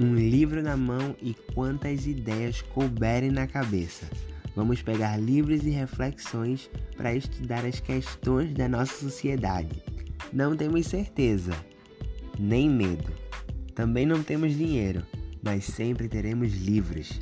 um livro na mão e quantas ideias couberem na cabeça. Vamos pegar livros e reflexões para estudar as questões da nossa sociedade. Não temos certeza, nem medo. Também não temos dinheiro, mas sempre teremos livros.